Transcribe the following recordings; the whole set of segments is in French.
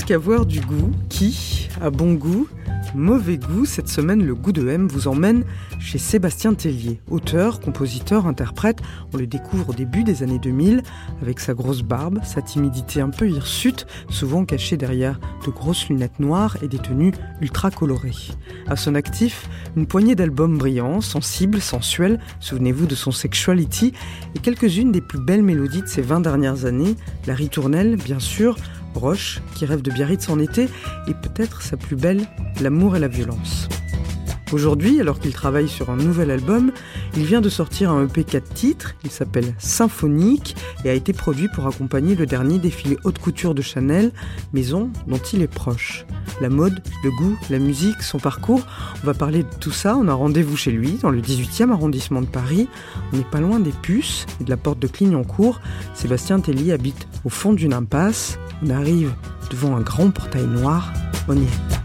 Qu'avoir du goût Qui a bon goût Mauvais goût, cette semaine, le goût de M vous emmène chez Sébastien Tellier. Auteur, compositeur, interprète, on le découvre au début des années 2000 avec sa grosse barbe, sa timidité un peu hirsute, souvent cachée derrière de grosses lunettes noires et des tenues ultra colorées. À son actif, une poignée d'albums brillants, sensibles, sensuels, souvenez-vous de son Sexuality, et quelques-unes des plus belles mélodies de ces 20 dernières années, la ritournelle, bien sûr, Roche, qui rêve de Biarritz en été, et peut-être sa plus belle, L'amour et la violence. Aujourd'hui, alors qu'il travaille sur un nouvel album, il vient de sortir un EP 4 titres, il s'appelle Symphonique et a été produit pour accompagner le dernier défilé haute couture de Chanel, maison dont il est proche. La mode, le goût, la musique, son parcours, on va parler de tout ça, on a rendez-vous chez lui, dans le 18e arrondissement de Paris. On n'est pas loin des puces et de la porte de Clignancourt. Sébastien Telly habite au fond d'une impasse. On arrive devant un grand portail noir, on y est.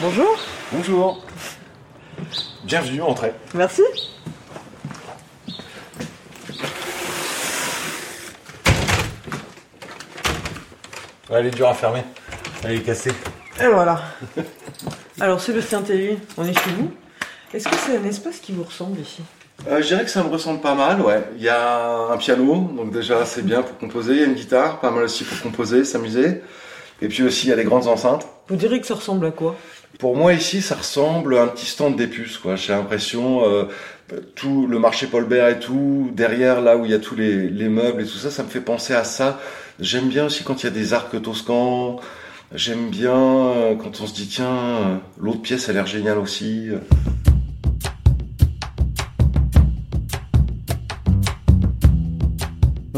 Bonjour. Bonjour. Bienvenue, entrez. Merci. Ouais, elle est dure à fermer. Elle est cassée. Et voilà. Alors Sébastien Telly, on est chez vous. Est-ce que c'est un espace qui vous ressemble ici? Euh, je dirais que ça me ressemble pas mal, ouais. Il y a un piano, donc déjà c'est bien pour composer. Il y a une guitare, pas mal aussi pour composer, s'amuser. Et puis aussi il y a les grandes enceintes. Vous direz que ça ressemble à quoi? Pour moi ici, ça ressemble à un petit stand des puces, quoi. J'ai l'impression euh, tout le marché Paul Bert et tout derrière là où il y a tous les, les meubles et tout ça, ça me fait penser à ça. J'aime bien aussi quand il y a des arcs toscans. J'aime bien euh, quand on se dit tiens, euh, l'autre pièce a l'air géniale aussi.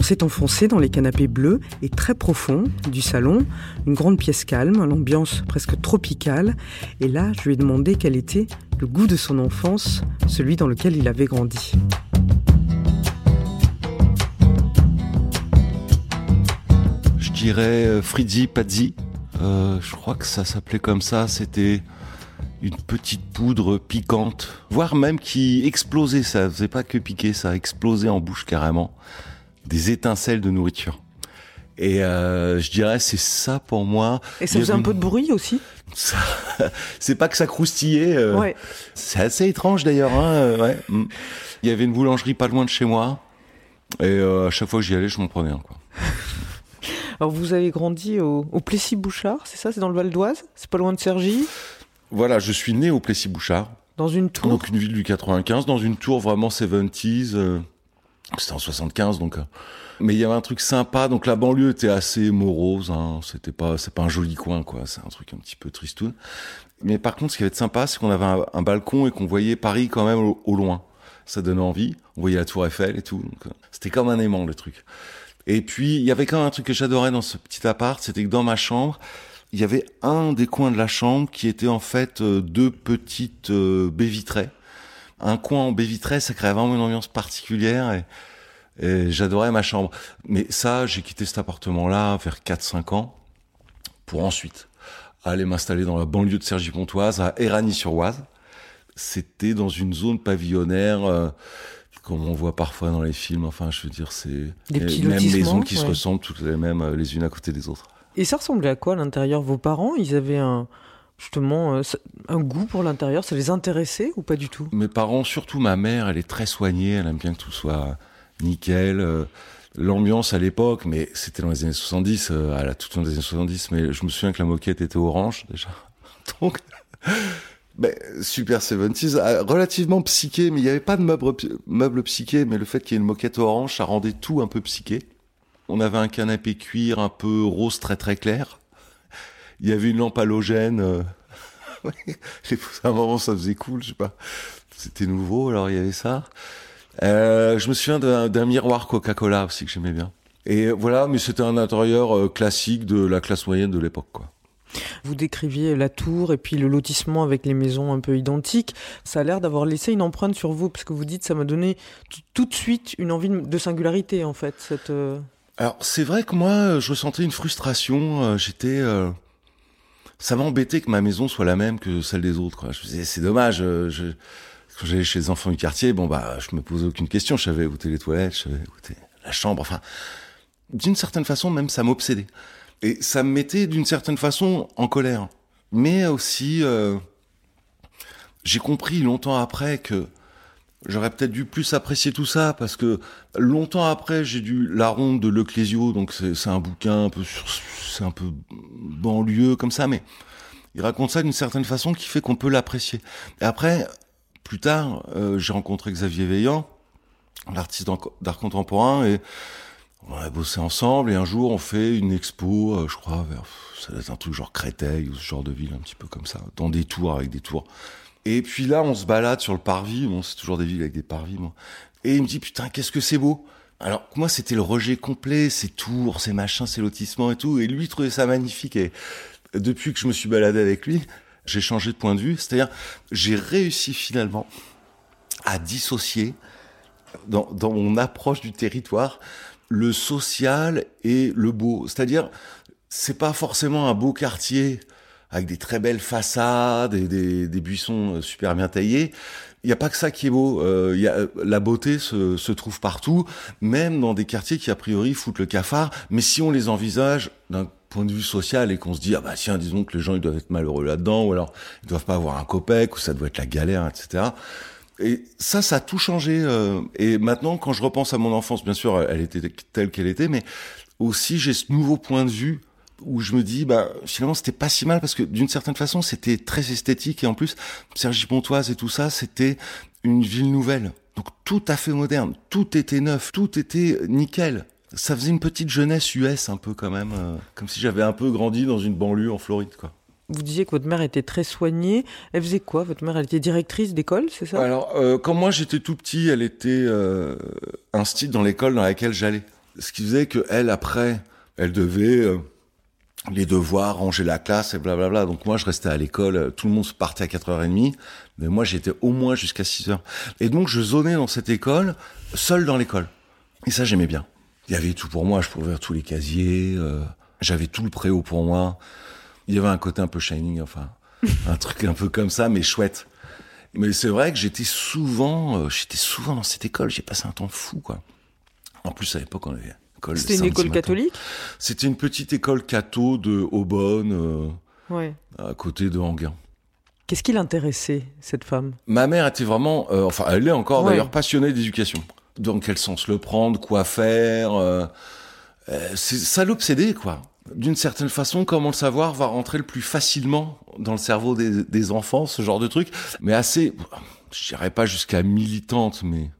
On s'est enfoncé dans les canapés bleus et très profonds du salon, une grande pièce calme, l'ambiance presque tropicale. Et là, je lui ai demandé quel était le goût de son enfance, celui dans lequel il avait grandi. Je dirais euh, Frizzy Pazzi. Euh, je crois que ça s'appelait comme ça. C'était une petite poudre piquante, voire même qui explosait. Ça faisait pas que piquer, ça explosait en bouche carrément. Des étincelles de nourriture. Et euh, je dirais c'est ça pour moi. Et ça faisait un peu de bruit aussi Ça- C'est pas que ça croustillait. euh, Ouais. C'est assez étrange d'ailleurs. Hein, euh, ouais. Mm. Il y avait une boulangerie pas loin de chez moi. Et euh, à chaque fois que j'y allais, je m'en prenais un. Quoi. Alors vous avez grandi au, au Plessis-Bouchard, c'est ça? C'est dans le Val d'Oise? C'est pas loin de Cergy? Voilà, je suis né au Plessis-Bouchard. Dans une tour? Donc une ville du 95, dans une tour vraiment 70s. C'était en 75 donc. euh, Mais il y avait un truc sympa. Donc la banlieue était assez morose. Hein, C'était pas, c'est pas un joli coin quoi. C'est un truc un petit peu tristoun. Mais par contre, ce qui avait de sympa, c'est qu'on avait un, balcon et qu'on voyait Paris quand même au, loin. Ça donnait envie. On voyait la Tour Eiffel et tout. donc, euh, C'était comme un aimant le truc. Et puis il y avait quand même un truc que j'adorais dans ce petit appart, c'était que dans ma chambre, il y avait un des coins de la chambre qui était en fait euh, deux petites baies vitrées. Un coin en baie vitrée, ça créait vraiment une ambiance particulière et, et j'adorais ma chambre. Mais ça, j'ai quitté cet appartement-là vers 4-5 ans pour ensuite aller m'installer dans la banlieue de Cergy-Pontoise, à Éragny-sur-Oise. C'était dans une zone pavillonnaire, euh, comme on voit parfois dans les films. Enfin, je veux dire, c'est Des les mêmes maisons qui se ressemblent toutes les mêmes, euh, les unes à côté des autres. Et ça ressemblait à quoi à l'intérieur? Vos parents, ils avaient un justement euh, un goût pour l'intérieur Ça les intéressait ou pas du tout? Mes parents, surtout ma mère, elle est très soignée, elle aime bien que tout soit nickel. euh, L'ambiance à l'époque, mais c'était dans les années 70, euh, à la toute fin des années 70, mais je me souviens que la moquette était orange déjà. Donc, super 70s, euh, relativement psyché, mais il n'y avait pas de meubles, meubles psychés, mais le fait qu'il y ait une moquette orange, ça rendait tout un peu psyché. On avait un canapé cuir un peu rose très très clair. Il y avait une lampe halogène. euh, à un moment, ça faisait cool, je sais pas. C'était nouveau, alors il y avait ça. Euh, je me souviens d'un miroir Coca-Cola aussi que j'aimais bien. Et voilà, mais c'était un intérieur euh, classique de la classe moyenne de l'époque, quoi. Vous décriviez la tour et puis le lotissement avec les maisons un peu identiques. Ça a l'air d'avoir laissé une empreinte sur vous, parce que vous dites ça m'a donné tout de suite une envie de singularité en fait. Cette, Alors c'est vrai que moi, je ressentais une frustration. J'étais, euh, ça m'embêtait que ma maison soit la même que celle des autres. Quoi. Je me disais, c'est dommage. euh, Je... Quand j'allais chez les enfants du quartier, bon bah, je me posais aucune question. Je savais où les toilettes, je savais où la chambre. Enfin, d'une certaine façon, même ça m'obsédait. Et ça me mettait d'une certaine façon en colère. Mais aussi, euh, j'ai compris longtemps après que J'aurais peut-être dû plus apprécier tout ça parce que longtemps après, j'ai dû La Ronde de Leclésio, donc c'est un bouquin un peu c'est un peu banlieue comme ça, mais il raconte ça d'une certaine façon qui fait qu'on peut l'apprécier. Et après, plus tard, euh, j'ai rencontré Xavier Veillant, l'artiste d'art contemporain, et on a bossé ensemble. Et un jour, on fait une expo, euh, je crois, vers ça doit être un truc genre Créteil ou ce genre de ville, un petit peu comme ça, dans des tours avec des tours. Et puis là, on se balade sur le parvis. Bon, c'est toujours des villes avec des parvis, moi. Et il me dit, putain, qu'est-ce que c'est beau. Alors, moi, c'était le rejet complet, ces tours, ces machins, ces lotissements et tout. Et lui, il trouvait ça magnifique. Et depuis que je me suis baladé avec lui, j'ai changé de point de vue. C'est-à-dire, j'ai réussi finalement à dissocier dans, dans mon approche du territoire le social et le beau. C'est-à-dire, c'est pas forcément un beau quartier avec des très belles façades et des, des buissons euh, super bien taillés. Il n'y a pas que ça qui est beau. Euh, y a, euh, la beauté se, se trouve partout, même dans des quartiers qui a priori foutent le cafard. Mais si on les envisage d'un point de vue social et qu'on se dit ah bah tiens disons que les gens ils doivent être malheureux là-dedans ou alors ils doivent pas avoir un copec ou ça doit être la galère etc. Et ça, ça a tout changé. euh, et maintenant, quand je repense à mon enfance, bien sûr, elle était telle qu'elle était, mais aussi j'ai ce nouveau point de vue où je me dis, bah, finalement, c'était pas si mal parce que d'une certaine façon, c'était très esthétique et en plus, Sergi Pontoise et tout ça, c'était une ville nouvelle. Donc tout à fait moderne, tout était neuf, tout était nickel. Ça faisait une petite jeunesse US un peu quand même, euh, comme si j'avais un peu grandi dans une banlieue en Floride, quoi. Vous disiez que votre mère était très soignée. Elle faisait quoi Votre mère, elle était directrice d'école, c'est ça? Alors, euh, quand moi j'étais tout petit, elle était euh, instite dans l'école dans laquelle j'allais. Ce qui faisait que elle, après, elle devait euh, les devoirs, ranger la classe et blablabla. Donc moi, je restais à l'école. euh, Tout le monde se partait à 4h30, mais moi, j'étais au moins jusqu'à 6h. Et donc, je zonais dans cette école, seul dans l'école. Et ça, j'aimais bien. Il y avait tout pour moi. Je pouvais ouvrir tous les casiers. euh, J'avais tout le préau pour moi. Il y avait un côté un peu shining, enfin, un truc un peu comme ça, mais chouette. Mais c'est vrai que j'étais souvent, euh, j'étais souvent dans cette école. J'ai passé un temps fou, quoi. En plus, à l'époque, on avait école. C'était une école matin. catholique C'était une petite école catho de Aubonne, euh, Ouais. à côté de Anguin. Qu'est-ce qui l'intéressait, cette femme? Ma mère était vraiment, euh, enfin, elle est encore Ouais. d'ailleurs passionnée d'éducation. Dans quel sens le prendre, quoi faire. euh, ça l'obsédait, quoi. D'une certaine façon, comment le savoir va rentrer le plus facilement dans le cerveau des, des enfants, ce genre de truc. Mais assez, je dirais pas jusqu'à militante, mais.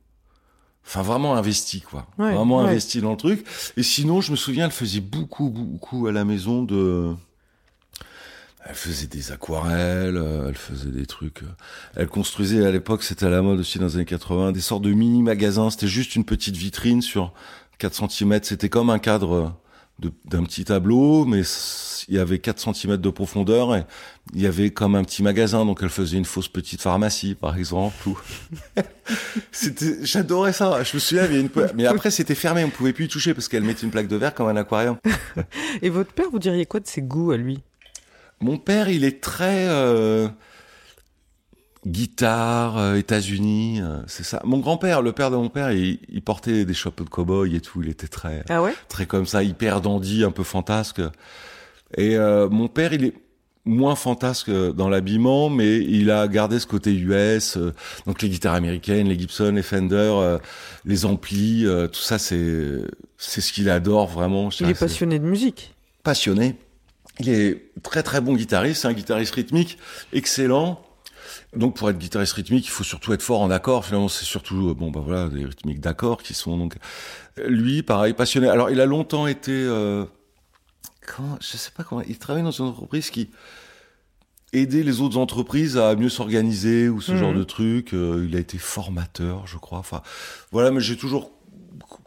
Enfin, vraiment investi, quoi. Ouais, vraiment ouais. investi dans le truc. Et sinon, je me souviens, elle faisait beaucoup, beaucoup à la maison de. Elle faisait des aquarelles, euh, elle faisait des trucs. euh, Elle construisait à l'époque, c'était à la mode aussi dans les années 80, des sortes de mini magasins. C'était juste une petite vitrine sur 4 cm. C'était comme un cadre de- d'un petit tableau, mais il y avait 4 cm de profondeur et il y avait comme un petit magasin. Donc elle faisait une fausse petite pharmacie, par exemple. C'était, j'adorais ça. Je me souviens, il y a une, mais après c'était fermé, on pouvait plus y toucher parce qu'elle mettait une plaque de verre comme un aquarium. Et votre père, vous diriez quoi de ses goûts à lui? Mon père, il est très euh, guitare, euh, États-Unis, euh, c'est ça. Mon grand-père, le père de mon père, il, il portait des chapeaux de cow-boy et tout. Il était très, Ah ouais? très comme ça, hyper dandy, un peu fantasque. Et euh, mon père, il est moins fantasque dans l'habillement, mais il a gardé ce côté US. euh, donc les guitares américaines, les Gibson, les Fender, euh, les amplis, euh, tout ça, c'est c'est ce qu'il adore vraiment. Il est passionné de musique. passionné. Il est très très bon guitariste, c'est un guitariste rythmique excellent. Donc pour être guitariste rythmique, il faut surtout être fort en accords. Finalement, c'est surtout euh, bon bah voilà des rythmiques d'accords qui sont donc Euh, lui pareil passionné. Alors il a longtemps été euh, comment je sais pas comment il travaille dans une entreprise qui aider les autres entreprises à mieux s'organiser ou ce genre de truc. Euh, il a été formateur, je crois. Enfin, voilà, mais j'ai toujours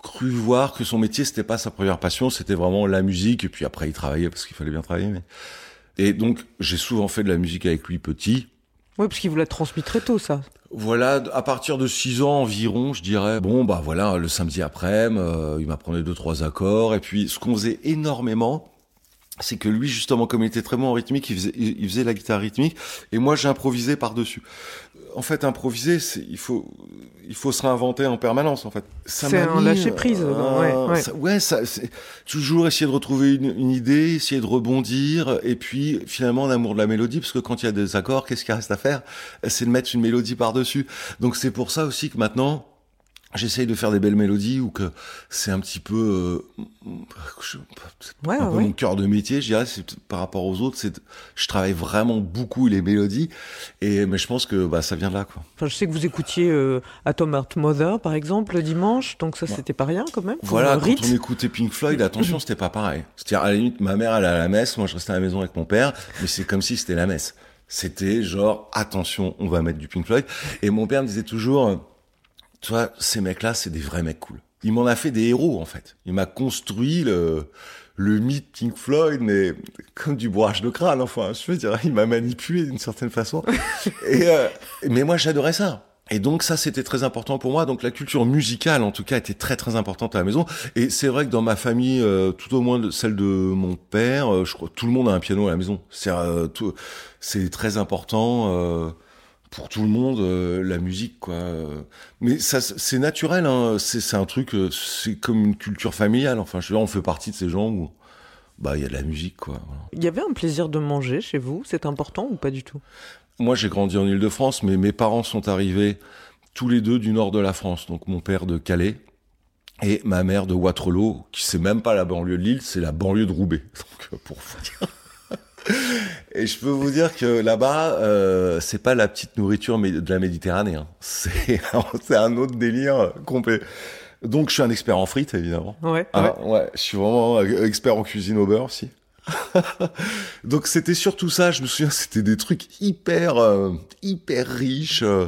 cru voir que son métier c'était pas sa première passion, c'était vraiment la musique. Et puis après, il travaillait parce qu'il fallait bien travailler. Mais... Et donc, j'ai souvent fait de la musique avec lui petit. Oui, parce qu'il vous l'a transmis très tôt, ça. Voilà, à partir de 6 ans environ, je dirais. Bon, bah voilà, le samedi après-midi, euh, il m'apprenait deux trois accords. Et puis, ce qu'on faisait énormément, c'est que lui, justement, comme il était très bon en rythmique, il faisait, il faisait la guitare rythmique, et moi, j'improvisais par-dessus. En fait, improviser, c'est, il faut, il faut se réinventer en permanence, en fait. Ça C'est un lâcher prise, euh, ouais, ouais. ça- ouais, ça, c'est toujours essayer de retrouver une, une idée, essayer de rebondir, et puis finalement l'amour de la mélodie, parce que quand il y a des accords, qu'est-ce qu'il reste à faire? C'est de mettre une mélodie par-dessus. Donc c'est pour ça aussi que maintenant, j'essaye de faire des belles mélodies ou que c'est un petit peu, euh, je- Ouais, un peu ouais. mon cœur de métier, je dirais, c'est par rapport aux autres, c'est, je travaille vraiment beaucoup les mélodies, et mais je pense que bah ça vient de là, quoi. Enfin, je sais que vous écoutiez euh, Atom Heart Mother, par exemple, le dimanche, donc ça, Ouais. c'était pas rien, quand même. Voilà, quand on écoutait Pink Floyd, attention, c'était pas pareil. C'est-à-dire, à la limite, ma mère allait à la messe, moi je restais à la maison avec mon père, mais c'est comme si c'était la messe. C'était genre, attention, on va mettre du Pink Floyd. Et mon père me disait toujours, tu vois, ces mecs-là, c'est des vrais mecs cool. Il m'en a fait des héros, en fait. Il m'a construit le, le mythe Pink Floyd, mais comme du bourrage de crâne, enfin, je veux dire, il m'a manipulé d'une certaine façon. Et, euh, mais moi, j'adorais ça. Et donc ça, c'était très important pour moi. Donc la culture musicale, en tout cas, était très très importante à la maison. Et c'est vrai que dans ma famille, euh, tout au moins celle de mon père, euh, je crois tout le monde a un piano à la maison. C'est euh, c'est très important euh, pour tout le monde euh, la musique, quoi. Mais ça, c'est naturel. Hein. C'est un truc, euh, c'est comme une culture familiale. Enfin, je veux dire, on fait partie de ces gens où bah il y a de la musique, quoi. Il y avait un plaisir de manger chez vous, c'est important ou pas du tout? Moi, j'ai grandi en Île-de-France, mais mes parents sont arrivés tous les deux du nord de la France. Donc, mon père de Calais et ma mère de Waterloo, qui c'est même pas la banlieue de Lille, c'est la banlieue de Roubaix. Donc, pour vous dire. Et je peux vous dire que là-bas, euh, c'est pas la petite nourriture de la Méditerranée. hein. C'est c'est un autre délire euh, complet. Donc, je suis un expert en frites, évidemment. Ouais. ouais. Ah ouais, je suis vraiment expert en cuisine au beurre aussi. Donc c'était surtout ça, je me souviens, c'était des trucs hyper euh, hyper riches. euh.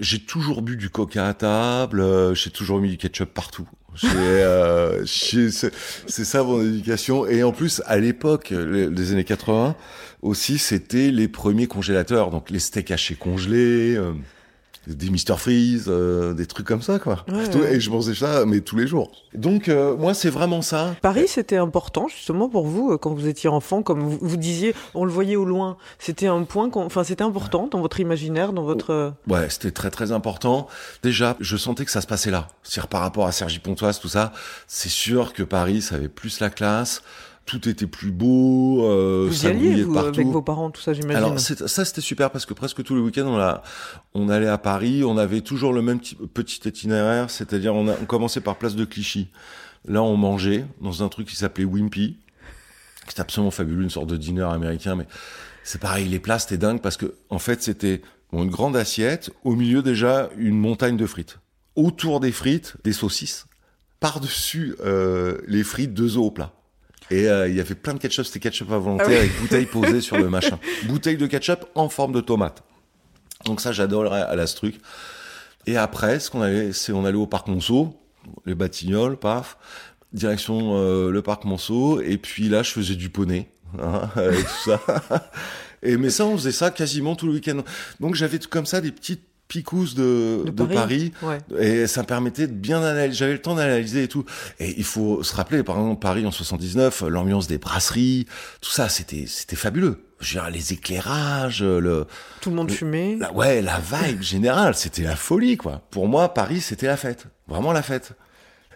J'ai toujours bu du coca à table, j'ai toujours mis du ketchup partout. Euh, c'est ça mon éducation. Et en plus, à l'époque, les années 80, aussi, c'était les premiers congélateurs. Donc les steaks hachés congelés, euh, des Mister Freeze, euh, des trucs comme ça, quoi. Ouais, Tout- ouais. Et je mangeais ça, mais tous les jours. Donc euh, moi, c'est vraiment ça. Paris, c'était important justement pour vous euh, quand vous étiez enfant, comme vous, vous disiez, on le voyait au loin. C'était un point, qu'on- enfin c'était important dans votre imaginaire, dans votre. Ouais, c'était très très important. Déjà, je sentais que ça se passait là. C'est-à-dire par rapport à Sergi Pontoise, tout ça, c'est sûr que Paris, ça avait plus la classe. Tout était plus beau. Euh, vous y alliez vous, partout. avec vos parents, tout ça, j'imagine. Alors c'est- ça c'était super parce que presque tous les week-ends on, a- on allait à Paris, on avait toujours le même petit, itinéraire, c'est-à-dire on, a- on commençait par place de Clichy. Là on mangeait dans un truc qui s'appelait Wimpy, qui est absolument fabuleux, une sorte de dîner américain, mais c'est pareil, les plats c'était dingue parce que en fait c'était bon, une grande assiette, au milieu déjà une montagne de frites, autour des frites des saucisses, par-dessus euh, les frites deux œufs au plat. Et euh, il y avait plein de ketchup, c'était ketchup à volonté Ah oui. avec bouteille posée sur le machin. Bouteille de ketchup en forme de tomate. Donc ça, j'adore à la truc. Et après, ce qu'on allait, c'est on allait au parc Monceau, les Batignolles, paf, direction euh, le parc Monceau. Et puis là, je faisais du poney, hein, et tout ça. Et mais ça, on faisait ça quasiment tout le week-end. Donc j'avais tout comme ça des petites de, De de Paris. Paris. Ouais. Et ça me permettait de bien analyser. J'avais le temps d'analyser et tout. Et il faut se rappeler, par exemple, Paris en 79, l'ambiance des brasseries, tout ça, c'était, c'était fabuleux. Je veux dire, les éclairages, le, Tout le monde Le- fumait. la, ouais, la vibe générale, c'était la folie, quoi. Pour moi, Paris, c'était la fête. Vraiment la fête.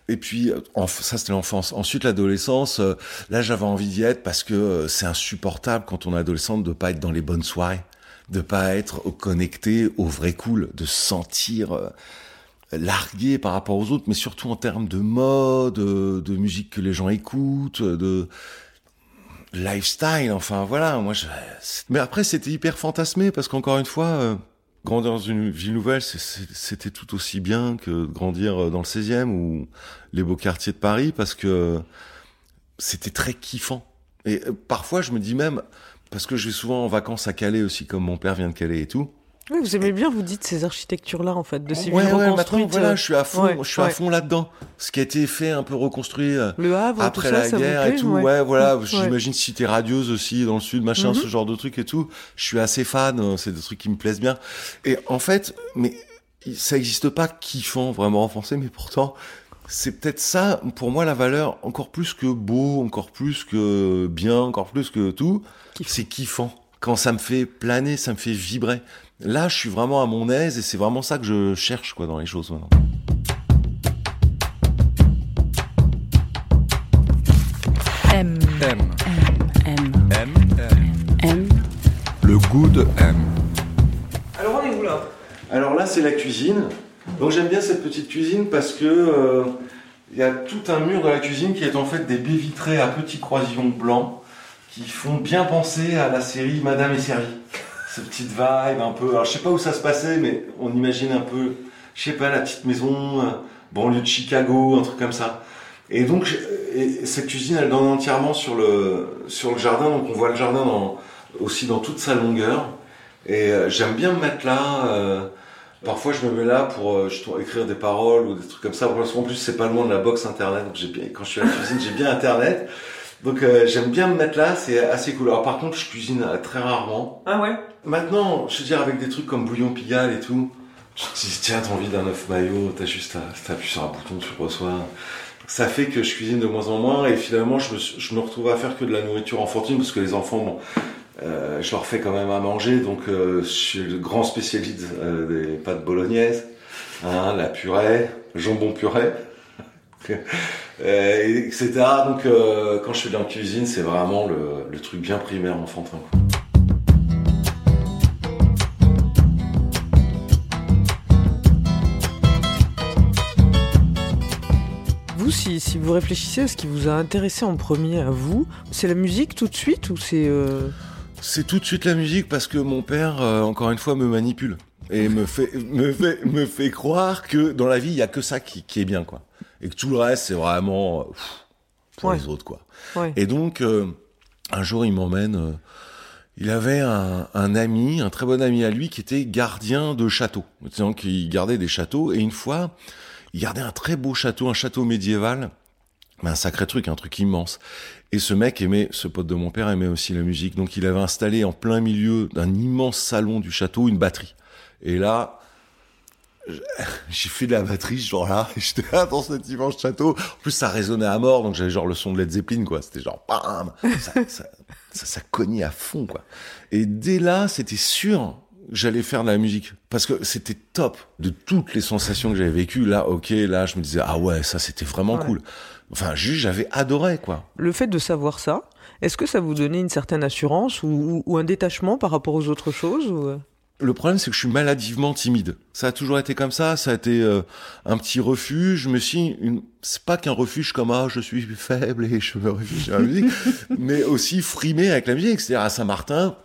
Et puis, euh, ça, c'était l'enfance. Ensuite, l'adolescence, euh, là, j'avais envie d'y être parce que euh, c'est insupportable quand on est adolescente de pas être dans les bonnes soirées, de pas être connecté au vrai cool, de se sentir euh, largué par rapport aux autres, mais surtout en termes de mode, euh, de musique que les gens écoutent, de lifestyle, enfin voilà, moi je... Mais après c'était hyper fantasmé parce qu'encore une fois, euh, grandir dans une ville nouvelle, c'était tout aussi bien que grandir euh, dans le 16e ou les beaux quartiers de Paris parce que c'était très kiffant. Et euh, parfois je me dis même, parce que je vais souvent en vacances à Calais aussi, comme mon père vient de Calais et tout. Oui, vous aimez bien, vous dites, ces architectures-là, en fait, de ces ouais, villes ouais, reconstruites. voilà, euh, je suis à fond, ouais, je suis à fond là-dedans. Ce qui a été fait, un peu reconstruit euh, Le Havre, après tout la ça guerre plaît et tout. ouais. Voilà, j'imagine cité radieuse aussi dans le sud, machin, Mhm. ce genre de trucs et tout. Je suis assez fan, euh, c'est des trucs qui me plaisent bien. Et en fait, mais ça n'existe pas kiffant vraiment en français, mais pourtant, c'est peut-être ça, pour moi, la valeur, encore plus que beau, encore plus que bien, encore plus que tout, Kiffant. c'est kiffant. Quand ça me fait planer, ça me fait vibrer. Là, je suis vraiment à mon aise et c'est vraiment ça que je cherche, quoi, dans les choses maintenant. M, M. M, M. M. M. Le goût de M. Alors, on est où, là? Alors là, c'est la cuisine. Donc j'aime bien cette petite cuisine parce que euh, il y a tout un mur de la cuisine qui est en fait des baies vitrées à petits croisillons blancs qui font bien penser à la série Madame est servie. Cette petite vibe un peu. Alors je sais pas où ça se passait, mais on imagine un peu, je sais pas, la petite maison, euh, banlieue de Chicago, un truc comme ça. Et donc cette cuisine, elle donne entièrement sur le sur le jardin, donc on voit le jardin dans, aussi dans toute sa longueur. Et euh, j'aime bien me mettre là. euh, Parfois, je me mets là pour euh, justement écrire des paroles ou des trucs comme ça. Parce qu'en plus, c'est pas loin de la box internet. Donc, j'ai bien, quand je suis à la cuisine, j'ai bien internet. Donc, euh, j'aime bien me mettre là. C'est assez cool. Alors, par contre, je cuisine euh, très rarement. Ah ouais? Maintenant, je veux dire, avec des trucs comme bouillon pigalle et tout, tu te dis, tiens, t'as envie d'un œuf maillot, t'as juste à sur un bouton, tu reçois. Ça fait que je cuisine de moins en moins et finalement, je me, suis- je me retrouve à faire que de la nourriture enfantine parce que les enfants, bon, euh, je leur fais quand même à manger, donc euh, je suis le grand spécialiste euh, des pâtes bolognaises, hein, la purée, jambon purée, et etc. Donc quand je suis dans la cuisine, c'est vraiment le, le truc bien primaire enfantin. quoi. Vous, si, si vous réfléchissez à ce qui vous a intéressé en premier à vous, c'est la musique tout de suite ou c'est... C'est tout de suite la musique parce que mon père, euh, encore une fois, me manipule et me fait, me fait, me fait croire que dans la vie, il y a que ça qui, qui est bien, quoi. Et que tout le reste, c'est vraiment pff, pour Ouais. les autres, quoi. Ouais. Et donc, euh, un jour, il m'emmène. euh, il avait un, un ami, un très bon ami à lui, qui était gardien de château. Donc, il gardait des châteaux. Et une fois, il gardait un très beau château, un château médiéval. Mais un sacré truc, un truc immense. Et ce mec aimait, ce pote de mon père aimait aussi la musique. Donc, il avait installé en plein milieu d'un immense salon du château une batterie. Et là, j'ai fait de la batterie ce jour-là. J'étais là dans cet immense château. En plus, ça résonnait à mort, donc j'avais genre le son de Led Zeppelin, quoi. C'était genre bam, ça, ça, ça, ça cognait à fond, quoi. Et dès là, c'était sûr que j'allais faire de la musique parce que c'était top de toutes les sensations que j'avais vécues. Là, ok, là, je me disais ah ouais, ça c'était vraiment Ouais. cool. Enfin, juste, j'avais adoré, quoi. Le fait de savoir ça, est-ce que ça vous donnait une certaine assurance ou, ou- ou un détachement par rapport aux autres choses ou... euh Le problème, c'est que je suis maladivement timide. Ça a toujours été comme ça. Ça a été euh, un petit refuge. Me suis, une... c'est pas qu'un refuge comme ah je suis faible et je me réfugie à la musique, mais aussi frimé avec la musique. C'est-à-dire à Saint-Martin,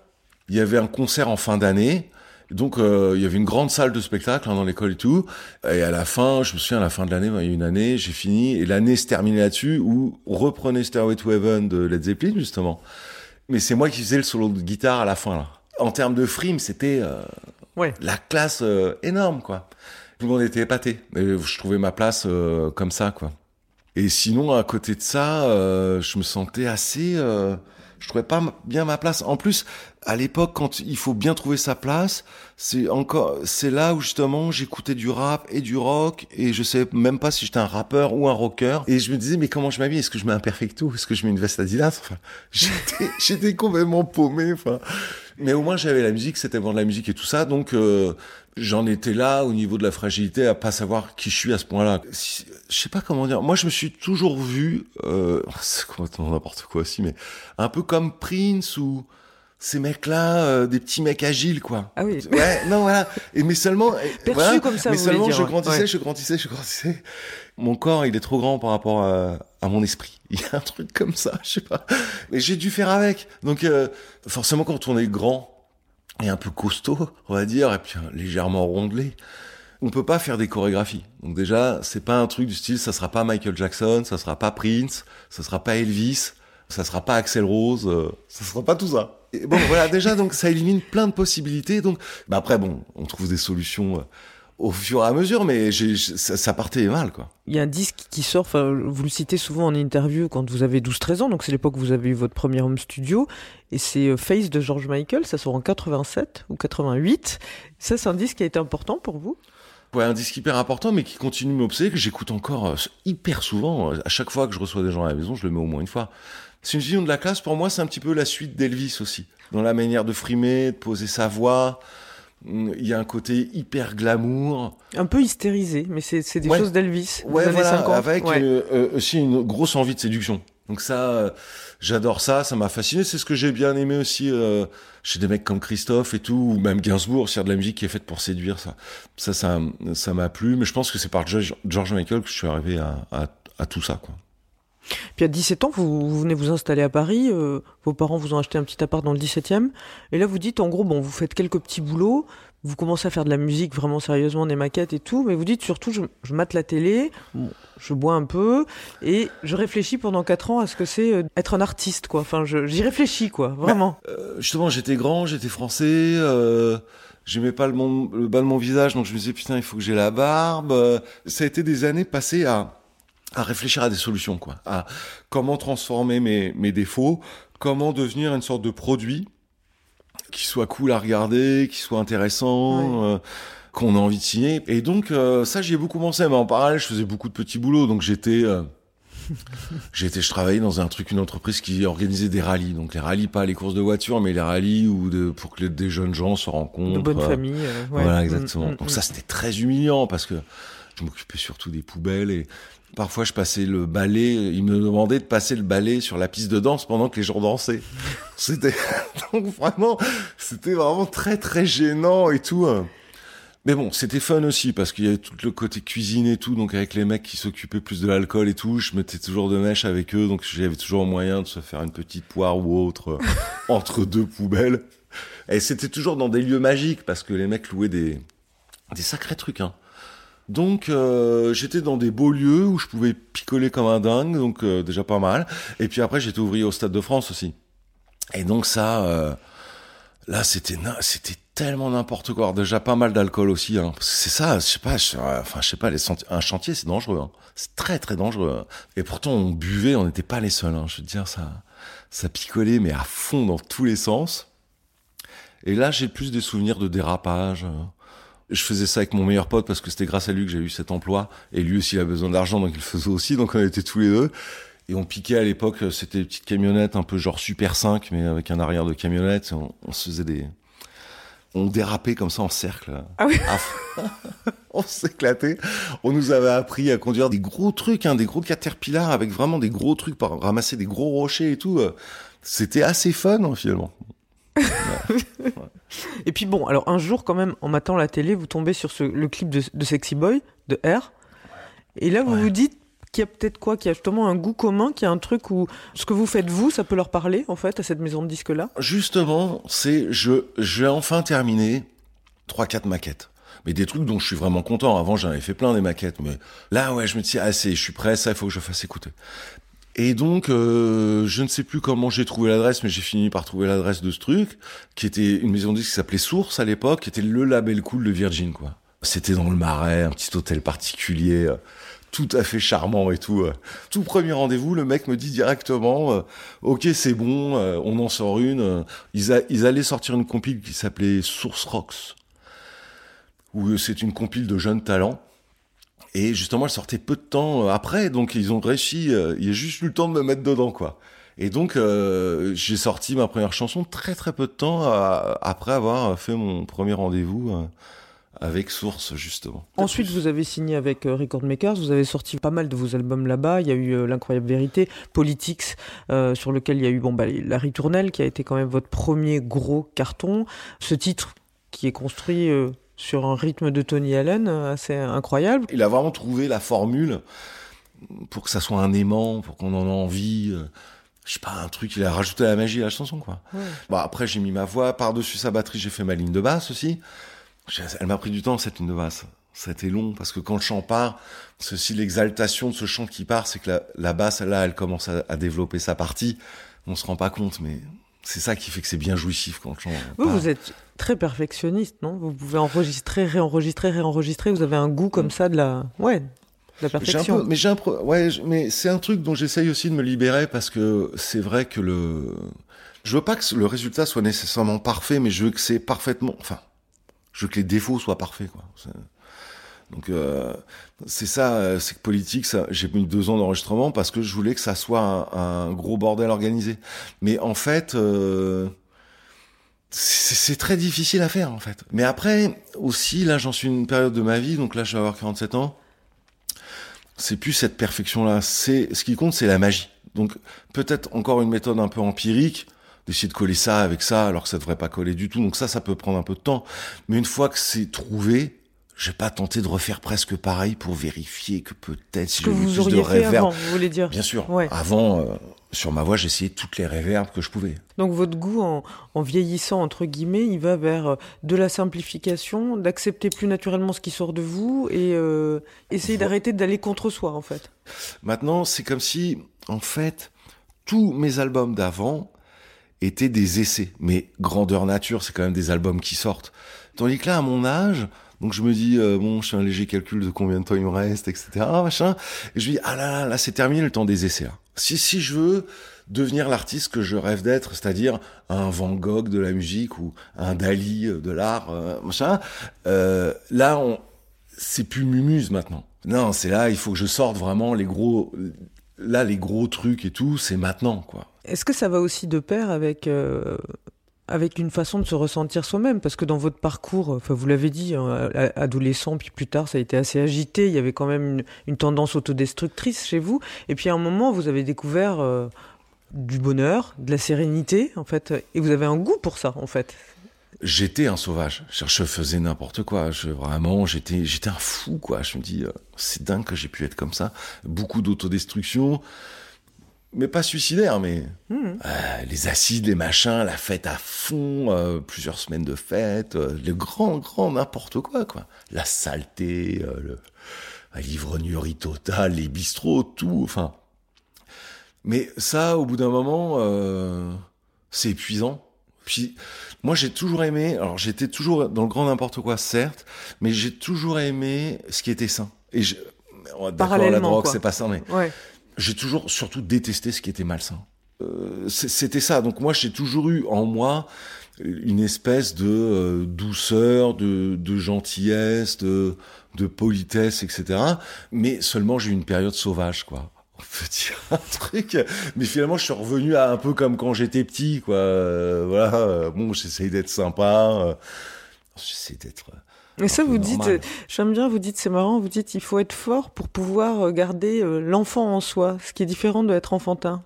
il y avait un concert en fin d'année. Donc euh, il y avait une grande salle de spectacle hein, dans l'école et tout. Et à la fin, je me souviens à la fin de l'année, il y a eu une année, j'ai fini et l'année se terminait là-dessus où on reprenait Stairway to Heaven de Led Zeppelin justement. Mais c'est moi qui faisais le solo de guitare à la fin là. En termes de frime, c'était euh, Ouais. la classe euh, énorme quoi. Tout le monde était épaté. Et je trouvais ma place euh, comme ça quoi. Et sinon à côté de ça, euh, je me sentais assez euh, je trouvais pas bien ma place. En plus, à l'époque, quand il faut bien trouver sa place, c'est encore, c'est là où justement j'écoutais du rap et du rock et je savais même pas si j'étais un rappeur ou un rocker. Et je me disais, mais comment je m'habille? Est-ce que je mets un perfecto? Est-ce que je mets une veste Adidas? Enfin, j'étais, j'étais complètement paumé. Enfin, mais au moins j'avais la musique, c'était bon de la musique et tout ça, donc euh, j'en étais là au niveau de la fragilité à pas savoir qui je suis à ce point-là. Si- Je sais pas comment dire. Moi, je me suis toujours vu, euh, c'est complètement n'importe quoi aussi, mais un peu comme Prince ou ces mecs-là, euh, des petits mecs agiles, quoi. Ah oui. Ouais, non, voilà. Et mais seulement, Perçu voilà, comme ça, mais vous seulement dire, je grandissais, Ouais. je grandissais, je grandissais. Mon corps, il est trop grand par rapport à, à mon esprit. Il y a un truc comme ça, je sais pas. Mais j'ai dû faire avec. Donc, euh, forcément, quand on est grand et un peu costaud, on va dire, et puis euh, légèrement rondelé, on peut pas faire des chorégraphies. Donc déjà, c'est pas un truc du style, ça sera pas Michael Jackson, ça sera pas Prince, ça sera pas Elvis, ça sera pas Axel Rose, euh, ça sera pas tout ça. Bon, voilà, déjà, donc ça élimine plein de possibilités. Donc, bah après, bon, on trouve des solutions euh, au fur et à mesure, mais ça, ça partait mal, quoi. Il y a un disque qui sort, vous le citez souvent en interview quand vous avez 12-13 ans, donc c'est l'époque où vous avez eu votre premier home studio, et c'est euh, Face de George Michael, ça sort en 87 ou 88. Ça, c'est un disque qui a été important pour vous? Ouais, un disque hyper important, mais qui continue de m'obséder, que j'écoute encore euh, hyper souvent. À chaque fois que je reçois des gens à la maison, je le mets au moins une fois. C'est une vision de la classe, pour moi, c'est un petit peu la suite d'Elvis aussi. Dans la manière de frimer, de poser sa voix. Il y a un côté hyper glamour. Un peu hystérisé, mais c'est c'est des Ouais. choses d'Elvis. Ouais, voilà, 50. avec Ouais. euh, euh, aussi une grosse envie de séduction. Donc ça, euh, j'adore ça, ça m'a fasciné. C'est ce que j'ai bien aimé aussi euh, chez des mecs comme Christophe et tout, ou même Gainsbourg, c'est de la musique qui est faite pour séduire. Ça, ça, ça, ça m'a plu. Mais je pense que c'est par George, George Michael que je suis arrivé à, à, à tout ça, quoi. Puis à 17 ans, vous, vous venez vous installer à Paris, euh, vos parents vous ont acheté un petit appart dans le 17e, et là vous dites en gros, bon, vous faites quelques petits boulots, vous commencez à faire de la musique vraiment sérieusement, des maquettes et tout, mais vous dites surtout, je, je mate la télé, bon, je bois un peu, et je réfléchis pendant 4 ans à ce que c'est euh, être un artiste, quoi. Enfin, j'y réfléchis, quoi, vraiment. Euh, justement, j'étais grand, j'étais français, euh, j'aimais pas le, mon- le bas de mon visage, donc je me disais putain, il faut que j'ai la barbe. Ça a été des années passées à à réfléchir à des solutions, quoi, à comment transformer mes mes défauts, comment devenir une sorte de produit qui soit cool à regarder, qui soit intéressant. euh, qu'on a envie de signer et donc euh, ça j'y ai beaucoup pensé mais en parallèle je faisais beaucoup de petits boulots donc j'étais euh, J'étais, je travaillais dans un truc, une entreprise qui organisait des rallyes. Donc les rallyes, pas les courses de voitures, mais les rallyes où de, pour que les- des jeunes gens se rencontrent. De bonne euh, famille. euh, ouais. Voilà, Mm, exactement. mm, Donc mm. ça, c'était très humiliant parce que je m'occupais surtout des poubelles et parfois je passais le balai. Ils me demandaient de passer le balai sur la piste de danse pendant que les gens dansaient. C'était donc vraiment, c'était vraiment très très gênant et tout. hein. Mais bon, c'était fun aussi parce qu'il y avait tout le côté cuisine et tout, donc avec les mecs qui s'occupaient plus de l'alcool et tout, je mettais toujours de mèche avec eux, donc j'avais toujours moyen de se faire une petite poire ou autre euh, entre deux poubelles. Et c'était toujours dans des lieux magiques parce que les mecs louaient des des sacrés trucs. Hein. Donc euh, j'étais dans des beaux lieux où je pouvais picoler comme un dingue, donc euh, déjà pas mal. Et puis après j'étais ouvrier au Stade de France aussi. Et donc ça, euh, là c'était c'était tellement n'importe quoi. Déjà pas mal d'alcool aussi. Hein. C'est ça, je sais pas, enfin je sais pas, un chantier c'est dangereux. Hein. C'est très très dangereux. hein. Et pourtant on buvait, on n'était pas les seuls. Hein. Je veux dire ça, ça picolait mais à fond dans tous les sens. Et là j'ai plus des souvenirs de dérapage. Je faisais ça avec mon meilleur pote parce que c'était grâce à lui que j'ai eu cet emploi. Et lui aussi il a besoin d'argent donc il le faisait aussi. Donc on était tous les deux. Et on piquait à l'époque, euh, c'était des petites camionnettes un peu genre Super 5, mais avec un arrière de camionnette. On, on se faisait des... On dérapait comme ça en cercle. Ah oui. On s'éclatait. On nous avait appris à conduire des gros trucs, hein, des gros caterpillars avec vraiment des gros trucs pour ramasser des gros rochers et tout. euh. C'était assez fun, hein, finalement. Et puis bon, alors un jour quand même, en matant la télé, vous tombez sur ce, le clip de, de Sexy Boy, de R. Et là, vous Ouais. vous dites qu'il y a peut-être quoi, qu'il y a justement un goût commun, qu'il y a un truc où ce que vous faites vous, ça peut leur parler en fait à cette maison de disques-là? Justement, c'est je j'ai enfin terminé trois quatre maquettes. Mais des trucs dont je suis vraiment content. Avant, j'en avais fait plein des maquettes, mais là, ouais, je me dis ah c'est, je suis prêt, ça, il faut que je fasse écouter. Et donc, euh, je ne sais plus comment j'ai trouvé l'adresse, mais j'ai fini par trouver l'adresse de ce truc, qui était une maison de disques qui s'appelait Source à l'époque, qui était le label cool de Virgin, quoi. C'était dans le Marais, un petit hôtel particulier, euh, tout à fait charmant et tout. euh. Tout premier rendez-vous, le mec me dit directement, ok, c'est bon, on en sort une. Ils, ils allaient sortir une compile qui s'appelait Source Rocks, où c'est une compile de jeunes talents. Et justement, elle sortait peu de temps euh, après, donc ils ont réussi. euh, il y a juste eu le temps de me mettre dedans, quoi. Et donc, euh, j'ai sorti ma première chanson très très peu de temps après avoir fait mon premier rendez-vous avec Source, justement. Ensuite, vous avez signé avec Record Makers, vous avez sorti pas mal de vos albums là-bas. Il y a eu L'incroyable vérité, Politics, sur lequel il y a eu bon, bah, La Ritournelle, qui a été quand même votre premier gros carton. Ce titre qui est construit sur un rythme de Tony Allen euh, assez incroyable. Il a vraiment trouvé la formule pour que ça soit un aimant, pour qu'on en ait envie. euh, je sais pas, un truc, il a rajouté la magie à la chanson, quoi. Ouais. Bon, après, j'ai mis ma voix par-dessus sa batterie, j'ai fait ma ligne de basse aussi. Elle m'a pris du temps, cette ligne de basse. C'était long, parce que quand le chant part, c'est aussi l'exaltation de ce chant qui part, c'est que la, la basse, là, elle commence à, à développer sa partie. On se rend pas compte, mais C'est ça qui fait que c'est bien jouissif quand chante. Vous, Pas- vous êtes très perfectionniste, non? Vous pouvez enregistrer, réenregistrer, réenregistrer. Vous avez un goût comme ça de la, ouais, de la perfection. peu- mais j'ai un pro- ouais, mais c'est un truc dont j'essaye aussi de me libérer parce que c'est vrai que le, je veux pas que le résultat soit nécessairement parfait, mais je veux que c'est parfaitement, enfin, je veux que les défauts soient parfaits, quoi. Donc euh, c'est ça, euh, c'est que politique, j'ai mis deux ans d'enregistrement parce que je voulais que ça soit un, un gros bordel organisé. Mais en fait, euh, c'est très difficile à faire en fait. Mais après aussi, là, j'en suis une période de ma vie, donc là, je vais avoir 47 ans c'est plus cette perfection-là. C'est ce qui compte, c'est la magie. Donc peut-être encore une méthode un peu empirique d'essayer de coller ça avec ça, alors que ça devrait pas coller du tout. Donc ça, ça peut prendre un peu de temps. Mais une fois que c'est trouvé, je vais pas tenter de refaire presque pareil pour vérifier que peut-être si j'ai plus de auriez fait réverb. avant, vous voulez dire Bien sûr. Ouais. Avant, euh, sur ma voix, j'essayais toutes les réverbes que je pouvais. Donc votre goût en, en vieillissant, entre guillemets, il va vers euh, de la simplification, d'accepter plus naturellement ce qui sort de vous et euh, essayer d'arrêter d'aller contre soi, en fait. Maintenant, c'est comme si, en fait, tous mes albums d'avant étaient des essais. Mais grandeur nature, c'est quand même des albums qui sortent. Tandis que là, à mon âge, donc je me dis, euh, bon, je fais un léger calcul de combien de temps il me reste, etc., machin. Et je me dis, ah là là, là, c'est terminé le temps des essais. là. Si, si je veux devenir l'artiste que je rêve d'être, c'est-à-dire un Van Gogh de la musique ou un Dali euh, de l'art, euh, machin, euh, là, on, c'est plus mumuse maintenant. Non, c'est là, il faut que je sorte vraiment les gros, là, les gros trucs et tout, c'est maintenant, quoi. Est-ce que ça va aussi de pair avec, euh, avec une façon de se ressentir soi-même Parce que dans votre parcours, enfin, vous l'avez dit, hein, adolescent, puis plus tard, ça a été assez agité. Il y avait quand même une, tendance autodestructrice chez vous. Et puis à un moment, vous avez découvert euh, du bonheur, de la sérénité, en fait. Et vous avez un goût pour ça, en fait. J'étais un sauvage. Je je faisais n'importe quoi. Je, vraiment, j'étais, j'étais un fou, quoi. Je me dis, euh, c'est dingue que j'ai pu être comme ça. Beaucoup d'autodestruction. Mais pas suicidaire, mais Mhm. euh, les acides, les machins, la fête à fond, euh, plusieurs semaines de fête, euh, le grand, grand n'importe quoi, quoi. La saleté, l'ivrognerie totale, les bistrots, tout, enfin. Mais ça, au bout d'un moment, c'est épuisant. Puis, moi, j'ai toujours aimé, alors j'étais toujours dans le grand n'importe quoi, certes, mais j'ai toujours aimé ce qui était sain. Et je, d'accord, la drogue, quoi. c'est pas ça, mais Ouais. J'ai toujours surtout détesté ce qui était malsain. Euh, C'était ça. Donc moi, j'ai toujours eu en moi une espèce de euh, douceur, de, de gentillesse, de, de politesse, etc. Mais seulement j'ai eu une période sauvage, quoi. On peut dire un truc. Mais finalement, je suis revenu à un peu comme quand j'étais petit, quoi. Euh, voilà. Bon, j'essaye d'être sympa. euh, J'essaie d'être. Et ça, vous dites, j'aime bien, vous dites, c'est marrant, vous dites, il faut être fort pour pouvoir euh, garder euh, l'enfant en soi, ce qui est différent d'être enfantin.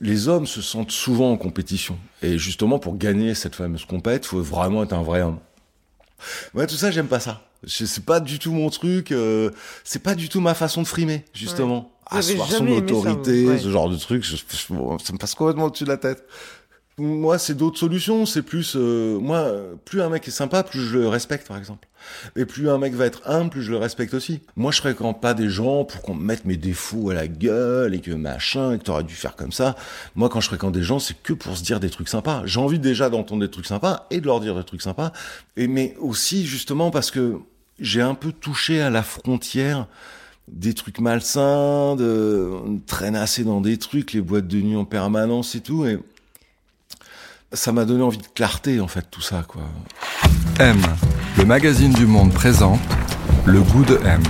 les hommes se sentent souvent en compétition. Et justement, pour gagner cette fameuse compète, il faut vraiment être un vrai homme. Ouais, tout ça, j'aime pas ça. C'est pas du tout mon truc. euh, c'est pas du tout ma façon de frimer, justement. Avez Asseoir son ça, autorité, ouais. ce genre de truc, je- je- ça me passe complètement au-dessus de la tête. Moi, c'est d'autres solutions. C'est plus, euh, moi, plus un mec est sympa, plus je le respecte, par exemple. Et plus un mec va être humble, plus je le respecte aussi. Moi, je fréquente pas des gens pour qu'on me mette mes défauts à la gueule et que machin, et que t'aurais dû faire comme ça. Moi, quand je fréquente des gens, c'est que pour se dire des trucs sympas. J'ai envie déjà d'entendre des trucs sympas et de leur dire des trucs sympas. Et, mais aussi, justement, parce que j'ai un peu touché à la frontière des trucs malsains, de traînasser dans des trucs, les boîtes de nuit en permanence et tout. Et ça m'a donné envie de clarté, en fait, tout ça, quoi. M, le magazine du monde présente le goût de M.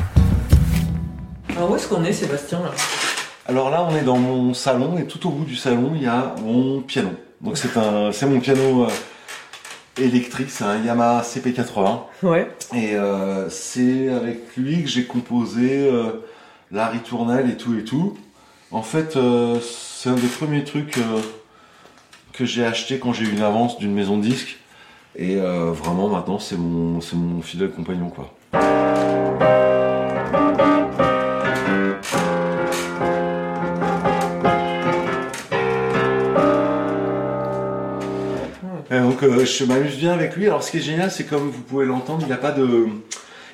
Alors où est-ce qu'on est, Sébastien là? Alors là, on est dans mon salon et tout au bout du salon, il y a mon piano. Donc c'est un, c'est mon piano euh, électrique, c'est un Yamaha CP80 Ouais. et euh, c'est avec lui que j'ai composé euh, la ritournelle et tout et tout. En fait, euh, c'est un des premiers trucs euh, que j'ai acheté quand j'ai eu une avance d'une maison de disques et euh, vraiment maintenant c'est mon, mon fidèle compagnon quoi. Et donc euh, je m'amuse bien avec lui. Alors ce qui est génial, c'est comme vous pouvez l'entendre, il a pas de,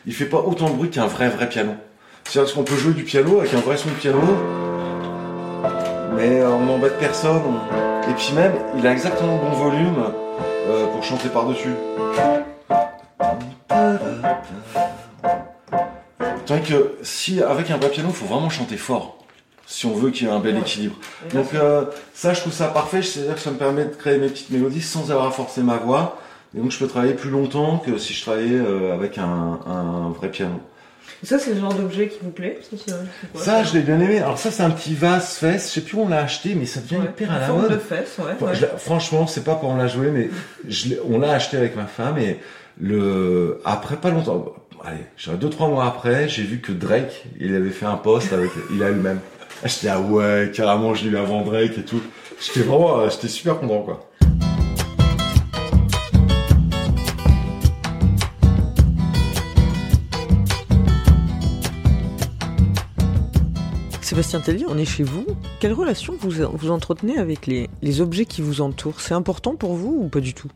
il fait pas autant de bruit qu'un vrai vrai piano. C'est-à-dire qu'on peut jouer du piano avec un vrai son de piano, mais euh, on n'embête personne. on- Et puis même, il a exactement le bon volume euh, pour chanter par-dessus. Tandis que si avec un vrai piano, il faut vraiment chanter fort. Si on veut qu'il y ait un bel équilibre. Donc euh, ça, je trouve ça parfait. C'est-à-dire que ça me permet de créer mes petites mélodies sans avoir à forcer ma voix. Et donc je peux travailler plus longtemps que si je travaillais euh, avec un, un vrai piano. Ça, c'est le genre d'objet qui vous plaît Ça, quoi, Ça, je l'ai bien aimé. Alors ça, c'est un petit vase fesse. Je sais plus où on l'a acheté, mais ça devient Ouais. hyper à la Forme mode. de fesse, ouais. Enfin, ouais. je franchement, c'est pas pour en la jouer, mais je on l'a acheté avec ma femme et le après pas longtemps, allez, deux trois mois après, j'ai vu que Drake, il avait fait un post avec, il a le même. J'étais ah ouais, carrément, je l'ai eu avant Drake et tout. J'étais vraiment, euh, j'étais super content quoi. Sébastien Tellier, on est chez vous. Quelle relation vous, vous entretenez avec les, les objets qui vous entourent? C'est important pour vous ou pas du tout?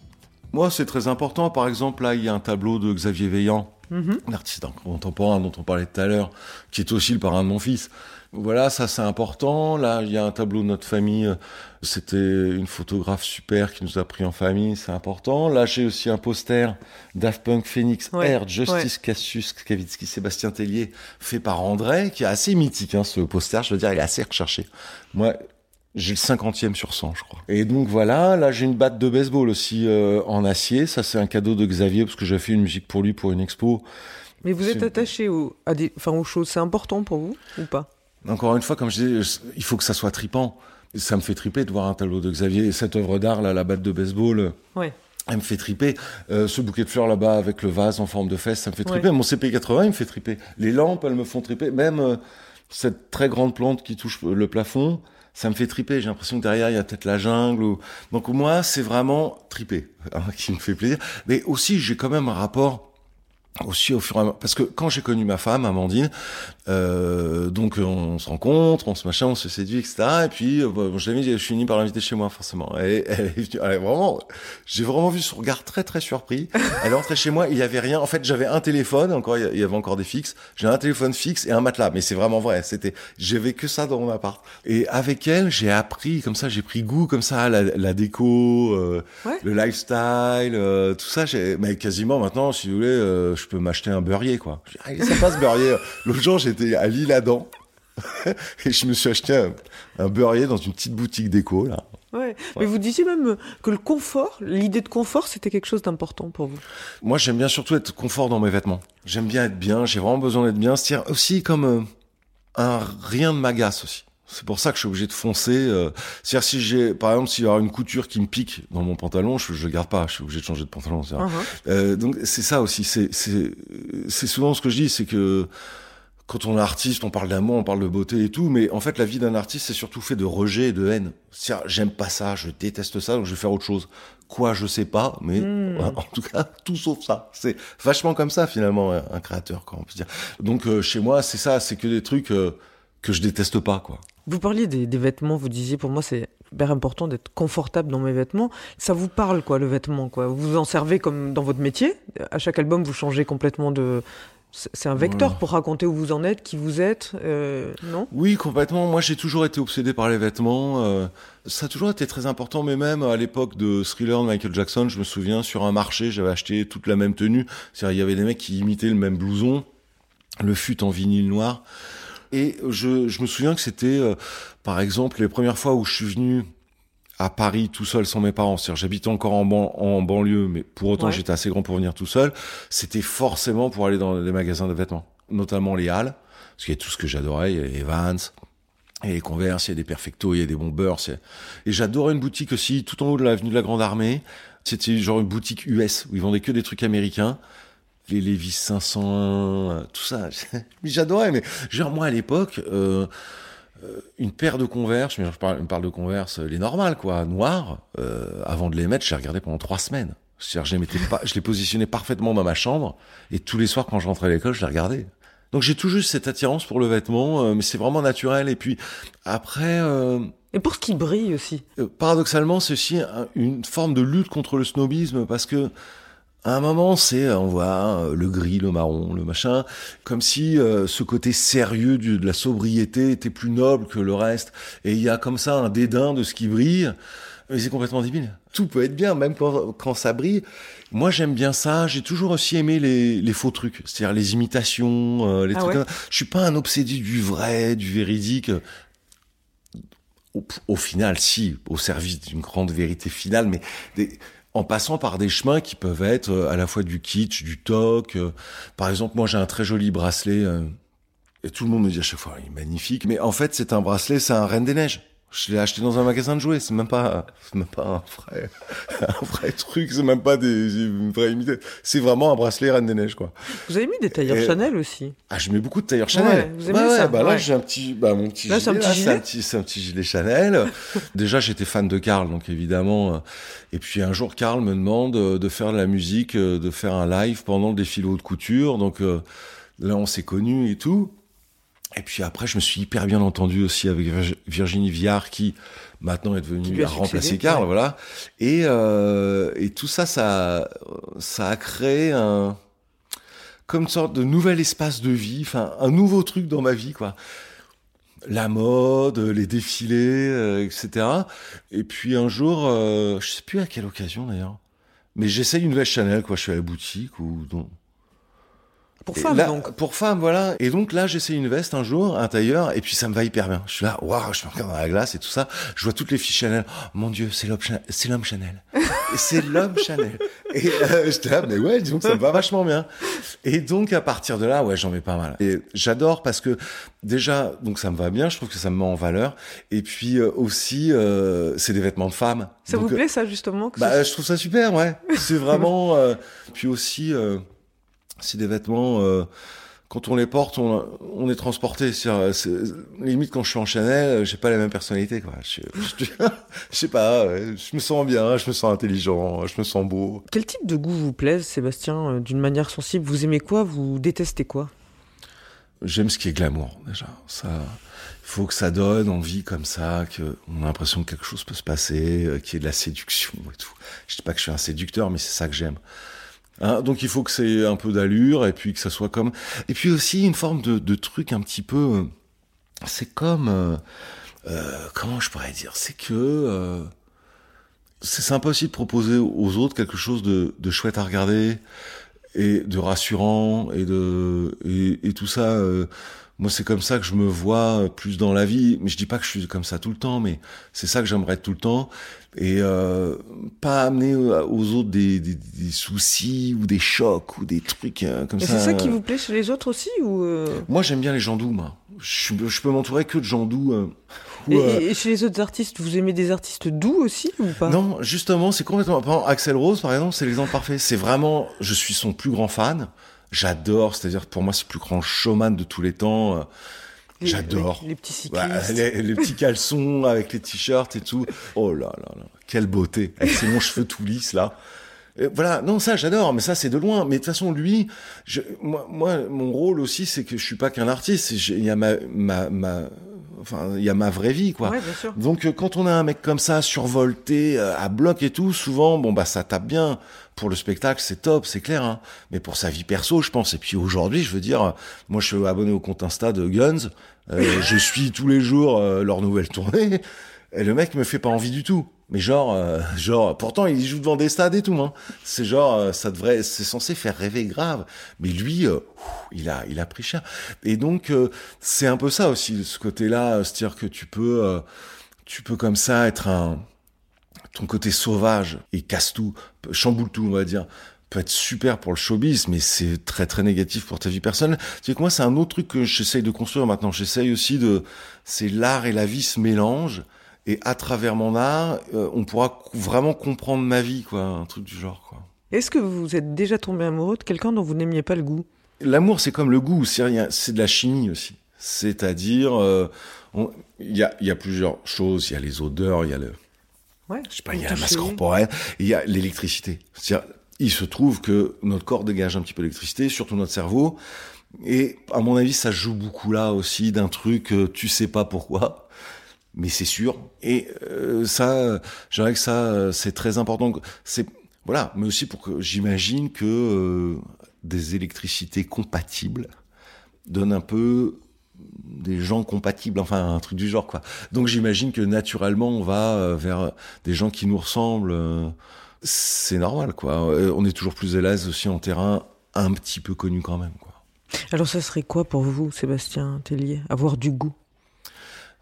Moi, c'est très important. Par exemple, là, il y a un tableau de Xavier Veillant, Mhm. un artiste contemporain dont on parlait tout à l'heure, qui est aussi le parrain de mon fils. Voilà, ça c'est important. Là, il y a un tableau de notre famille. C'était une photographe super qui nous a pris en famille, c'est important. Là, j'ai aussi un poster Daft Punk, Phoenix, Ouais, Air, Justice, Cassius, Kavitsky, Sébastien Tellier, fait par André, qui est assez mythique, hein, ce poster. Je veux dire, il est assez recherché. Moi, j'ai le cinquantième sur 100, je crois. Et donc voilà, là j'ai une batte de baseball aussi euh, en acier. Ça c'est un cadeau de Xavier parce que j'ai fait une musique pour lui pour une expo. Mais vous êtes attaché au, à des, enfin, aux choses, c'est important pour vous ou pas? Encore une fois, comme je dis, il faut que ça soit tripant. Ça me fait triper de voir un tableau de Xavier. Et cette œuvre d'art, là, la batte de baseball, euh, Ouais. elle me fait triper. Euh, ce bouquet de fleurs là-bas avec le vase en forme de fesse, ça me fait triper. Ouais. Mon CP80, il me fait triper. Les lampes, elles me font triper. Même euh, cette très grande plante qui touche le plafond, ça me fait triper. J'ai l'impression que derrière, il y a peut-être la jungle. Ou... Donc moi, c'est vraiment triper hein, qui me fait plaisir. Mais aussi, j'ai quand même un rapport aussi au fur et à mesure. Parce que quand j'ai connu ma femme, Amandine, euh, donc on se rencontre, on se machin, on se séduit, etc. Et puis, euh, bon, je l'ai mis, je suis fini par l'inviter chez moi, forcément. Et elle est venue, elle est vraiment, j'ai vraiment vu son regard très très surpris. Elle est entrée chez moi, il y avait rien. En fait, j'avais un téléphone, encore, il y avait encore des fixes. J'ai un téléphone fixe et un matelas. Mais c'est vraiment vrai. C'était, j'avais que ça dans mon appart. Et avec elle, j'ai appris, comme ça, j'ai pris goût, comme ça, à la, la déco, euh, Ouais. le lifestyle, euh, tout ça. J'ai, mais quasiment maintenant, si vous voulez, euh, je peux m'acheter un beurrier, quoi. Ah, ça passe beurrier. L'autre jour, j'étais à Lille-Adam. et je me suis acheté un, un beurrier dans une petite boutique déco, là. Ouais. Mais vous disiez même que le confort, l'idée de confort, c'était quelque chose d'important pour vous. Moi, j'aime bien surtout être confort dans mes vêtements. J'aime bien être bien, j'ai vraiment besoin d'être bien. C'est aussi comme euh, un rien ne m'agace aussi. C'est pour ça que je suis obligé de foncer. euh. C'est-à-dire si j'ai, par exemple, s'il y a une couture qui me pique dans mon pantalon, je, je garde pas. Je suis obligé de changer de pantalon. Mhm. Euh, donc c'est ça aussi. C'est c'est souvent ce que je dis, c'est que quand on est artiste, on parle d'amour, on parle de beauté et tout, mais en fait la vie d'un artiste c'est surtout fait de rejet et de haine. C'est-à-dire, J'aime pas ça, je déteste ça, donc je vais faire autre chose. Quoi, je sais pas, mais Mm. en tout cas tout sauf ça. C'est vachement comme ça finalement un, créateur, quoi, on peut dire. Donc euh, chez moi c'est ça, c'est que des trucs euh, que je déteste pas, quoi. Vous parliez des, des vêtements, vous disiez pour moi c'est hyper important d'être confortable dans mes vêtements. Ça vous parle quoi le vêtement quoi? Vous vous en servez comme dans votre métier? À chaque album vous changez complètement de. C'est un vecteur Voilà. pour raconter où vous en êtes, qui vous êtes, euh, non? Oui, complètement. Moi, j'ai toujours été obsédé par les vêtements. euh, ça a toujours été très important, mais même à l'époque de Thriller de Michael Jackson, je me souviens, sur un marché, j'avais acheté toute la même tenue. C'est-à-dire, il y avait des mecs qui imitaient le même blouson, le fut en vinyle noir. Et je, je me souviens que c'était, euh, par exemple, les premières fois où je suis venu à Paris tout seul sans mes parents. C'est-à-dire, j'habitais encore en, ban- en banlieue, mais pour autant, Ouais. j'étais assez grand pour venir tout seul. C'était forcément pour aller dans les magasins de vêtements, notamment les Halles, parce qu'il y a tout ce que j'adorais. Il y a les Vans, il y a les Converse, il y a des Perfecto, il y a des Bombers. Et j'adorais une boutique aussi, tout en haut de l'avenue de la Grande Armée. C'était genre une boutique US, où ils vendaient que des trucs américains. Les Levi's 501, euh, tout ça. Mais J'adorais, mais genre moi à l'époque, euh, une paire de Converse, mais je parle, je parle de Converse, euh, les normales quoi, noires, euh, avant de les mettre, je les regardais pendant trois semaines. C'est-à-dire, je les mettais pas, je les positionnais parfaitement dans ma chambre, et tous les soirs quand je rentrais à l'école, je les regardais. Donc j'ai toujours eu cette attirance pour le vêtement, euh, mais c'est vraiment naturel. Et puis après, euh, Et pour ce qui brille aussi. euh, paradoxalement, c'est aussi un- une forme de lutte contre le snobisme parce que À un moment, c'est, euh, on voit euh, le gris, le marron, le machin, comme si euh, ce côté sérieux du- de la sobriété était plus noble que le reste. Et il y a comme ça un dédain de ce qui brille. Mais c'est complètement débile. Tout peut être bien, même quand, quand ça brille. Moi, j'aime bien ça. J'ai toujours aussi aimé les, les faux trucs, c'est-à-dire les imitations, euh, les Ah trucs. ouais Je suis pas un obsédé du vrai, du véridique. Au, au final, si, au service d'une grande vérité finale, mais des- en passant par des chemins qui peuvent être euh, à la fois du kitsch, du toc. euh, par exemple, moi, j'ai un très joli bracelet. euh, et tout le monde me dit à chaque fois, il est magnifique. Mais en fait, c'est un bracelet, c'est un Reine des Neiges. Je l'ai acheté dans un magasin de jouets. C'est même pas, c'est même pas un vrai, un vrai truc. C'est même pas des, une vraie imitation. C'est vraiment un bracelet Reine des Neiges, quoi. Vous avez mis des tailleurs Et- Chanel aussi. Ah, je mets beaucoup de tailleurs Chanel. Ouais, vous aimez ça, bah là, ouais. j'ai un petit, bah, mon petit Là, c'est un gilet, petit là, gilet c'est un petit, c'est un petit gilet Chanel. Déjà, j'étais fan de Karl, donc évidemment. euh, Et puis un jour, Karl me demande euh, de faire de la musique, euh, de faire un live pendant le défilé haute couture. Donc là, on s'est connus et tout. Et puis après, je me suis hyper bien entendu aussi avec Virg- Virginie Viard, qui maintenant est devenue à remplacer Karl, ouais. voilà. Et euh, et tout ça, ça, ça a créé un comme une sorte de nouvel espace de vie, enfin un nouveau truc dans ma vie, quoi. La mode, les défilés, euh, etc. Et puis un jour, euh, je sais plus à quelle occasion d'ailleurs, mais j'essaye une nouvelle Chanel, quoi. Je suis à la boutique ou donc. Pour Et femmes, là, donc. Pour femmes, voilà. Et donc là, j'essaie une veste un jour, un tailleur, et puis ça me va hyper bien. Je suis là, waouh, je me regarde dans la glace et tout ça. Je vois toutes les filles Chanel. Oh, mon Dieu, c'est l'homme Chanel. C'est l'homme Chanel. et c'est l'homme Chanel. Et euh, j'étais là, mais ouais, disons que ça me va vachement bien. Et donc à partir de là, ouais, j'en mets pas mal. Et j'adore parce que déjà, donc ça me va bien. Je trouve que ça me met en valeur. Et puis euh, aussi, euh, c'est des vêtements de femmes. Ça Donc, vous plaît, ça, justement que bah, je trouve ça super, ouais. C'est vraiment. euh, Puis aussi, euh, c'est des vêtements. euh, Quand on les porte, on, on est transporté. C'est- limite quand je suis en Chanel, euh, j'ai pas la même personnalité, quoi. Je, je, je sais pas. ouais, Je me sens bien, je me sens intelligent, je me sens beau. Quel type de goût vous plaise, Sébastien, euh, d'une manière sensible? Vous aimez quoi? Vous détestez quoi? J'aime ce qui est glamour déjà. Ça, il faut que ça donne envie comme ça, que on a l'impression que quelque chose peut se passer, euh, qu'il y ait de la séduction et tout. Je dis pas que je suis un séducteur, mais c'est ça que j'aime. Hein, donc il faut que c'est un peu d'allure et puis que ça soit comme. Et puis aussi une forme de, truc un petit peu. euh, C'est comme. euh, euh, comment je pourrais dire C'est que. c'est sympa aussi de proposer aux autres quelque chose de, de chouette à regarder et de rassurant et de et, et tout ça moi c'est comme ça que je me vois euh, plus dans la vie mais je dis pas que je suis comme ça tout le temps mais c'est ça que j'aimerais être tout le temps et euh, pas amener euh, aux autres des, des, des soucis ou des chocs ou des trucs comme Et ça c'est ça qui vous plaît chez les autres aussi ou euh, moi j'aime bien les gens doux moi je, je peux m'entourer que de gens doux euh, ou, et, et chez les autres artistes, vous aimez des artistes doux aussi ou pas? Non, justement, c'est complètement. Par exemple, Axel Rose, par exemple, c'est l'exemple parfait. C'est vraiment, je suis son plus grand fan. J'adore, c'est-à-dire pour moi, c'est le plus grand showman de tous les temps. J'adore. Les, les petits cyclistes. Voilà, les, les petits caleçons avec les t-shirts et tout. Oh là là là, quelle beauté avec ses longs cheveux tout lisses là. Et voilà, non ça j'adore, mais ça c'est de loin. Mais de toute façon lui, je, moi, moi mon rôle aussi c'est que je suis pas qu'un artiste. Il y a ma, ma, ma, enfin il y a ma vraie vie quoi. Ouais, bien sûr. Donc euh, quand on a un mec comme ça survolté euh, à bloc et tout, souvent bon bah ça tape bien pour le spectacle, c'est top, c'est clair hein. Mais pour sa vie perso, je pense et puis aujourd'hui, je veux dire euh, moi je suis abonné au compte Insta de Guns, euh, je suis tous les jours euh, leur nouvelle tournée et le mec me fait pas envie du tout. Mais genre euh, genre pourtant il joue devant des stades et tout hein. C'est genre euh, ça devrait c'est censé faire rêver grave. Mais lui euh, il a il a pris cher. Et donc euh, c'est un peu ça aussi ce côté-là, c'est-à-dire que tu peux euh, tu peux comme ça être un ton côté sauvage et casse tout, chamboule tout, on va dire, peut être super pour le showbiz, mais c'est très très négatif pour ta vie personnelle. Tu sais que moi, c'est un autre truc que j'essaye de construire maintenant. J'essaye aussi de, c'est l'art et la vie se mélangent. Et à travers mon art, euh, on pourra vraiment comprendre ma vie, quoi, un truc du genre, quoi. Est-ce que vous êtes déjà tombé amoureux de quelqu'un dont vous n'aimiez pas le goût? L'amour, c'est comme le goût, c'est rien, c'est de la chimie aussi. C'est-à-dire, euh, il y a, il y a plusieurs choses. Il y a les odeurs, il y a le, Ouais. je sais pas, il y a la masse corporelle, il y a l'électricité. C'est-à-dire, il se trouve que notre corps dégage un petit peu d'électricité, surtout notre cerveau. Et à mon avis, ça joue beaucoup là aussi d'un truc, euh, tu sais pas pourquoi, mais c'est sûr. Et euh, ça, je dirais que ça, euh, c'est très important. C'est voilà, mais aussi pour que j'imagine que euh, des électricités compatibles donnent un peu des gens compatibles, enfin un truc du genre quoi. Donc j'imagine que naturellement on va euh, vers des gens qui nous ressemblent. euh, c'est normal quoi. Euh, On est toujours plus à l'aise aussi en terrain un petit peu connu quand même quoi. Alors ça serait quoi pour vous, Sébastien Tellier? Avoir du goût?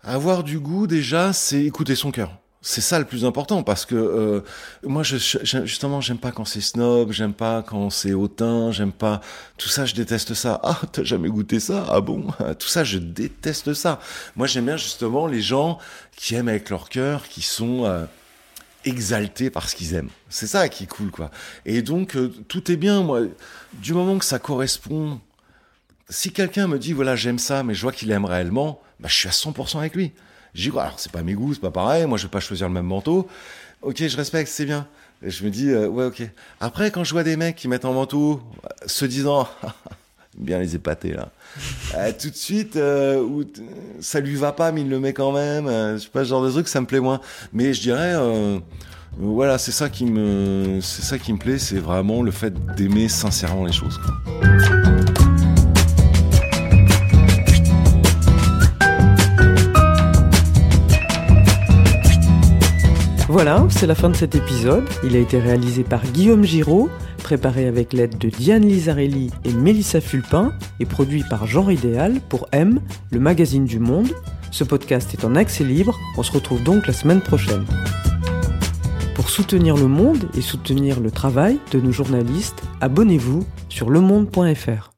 Avoir du goût déjà, c'est écouter son cœur. C'est ça le plus important parce que euh, moi je, je- justement j'aime pas quand c'est snob, j'aime pas quand c'est hautain, j'aime pas tout ça, je déteste ça. Ah t'as jamais goûté ça? Ah bon? Tout ça je déteste ça. Moi j'aime bien justement les gens qui aiment avec leur cœur, qui sont euh, exaltés par ce qu'ils aiment. C'est ça qui est cool quoi. Et donc euh, tout est bien moi du moment que ça correspond. Si quelqu'un me dit voilà j'aime ça mais je vois qu'il aime réellement, bah je suis à 100% avec lui. J'y crois. Alors c'est pas mes goûts, c'est pas pareil. Moi je vais pas choisir le même manteau. Ok, je respecte, c'est bien. Et je me dis euh, ouais ok. Après quand je vois des mecs qui mettent un manteau, euh, se disant bien les épater là, euh, tout de suite ça lui va pas mais il le met quand même. je sais pas ce genre de truc ça me plaît moins. Mais je dirais voilà c'est ça qui me c'est ça qui me plaît, c'est vraiment le fait d'aimer sincèrement les choses. Voilà, c'est la fin de cet épisode. Il a été réalisé par Guillaume Giraud, préparé avec l'aide de Diane Lizarelli et Mélissa Fulpin, et produit par Genre Idéal pour M, le magazine du monde. Ce podcast est en accès libre, on se retrouve donc la semaine prochaine. Pour soutenir le monde et soutenir le travail de nos journalistes, abonnez-vous sur lemonde.fr.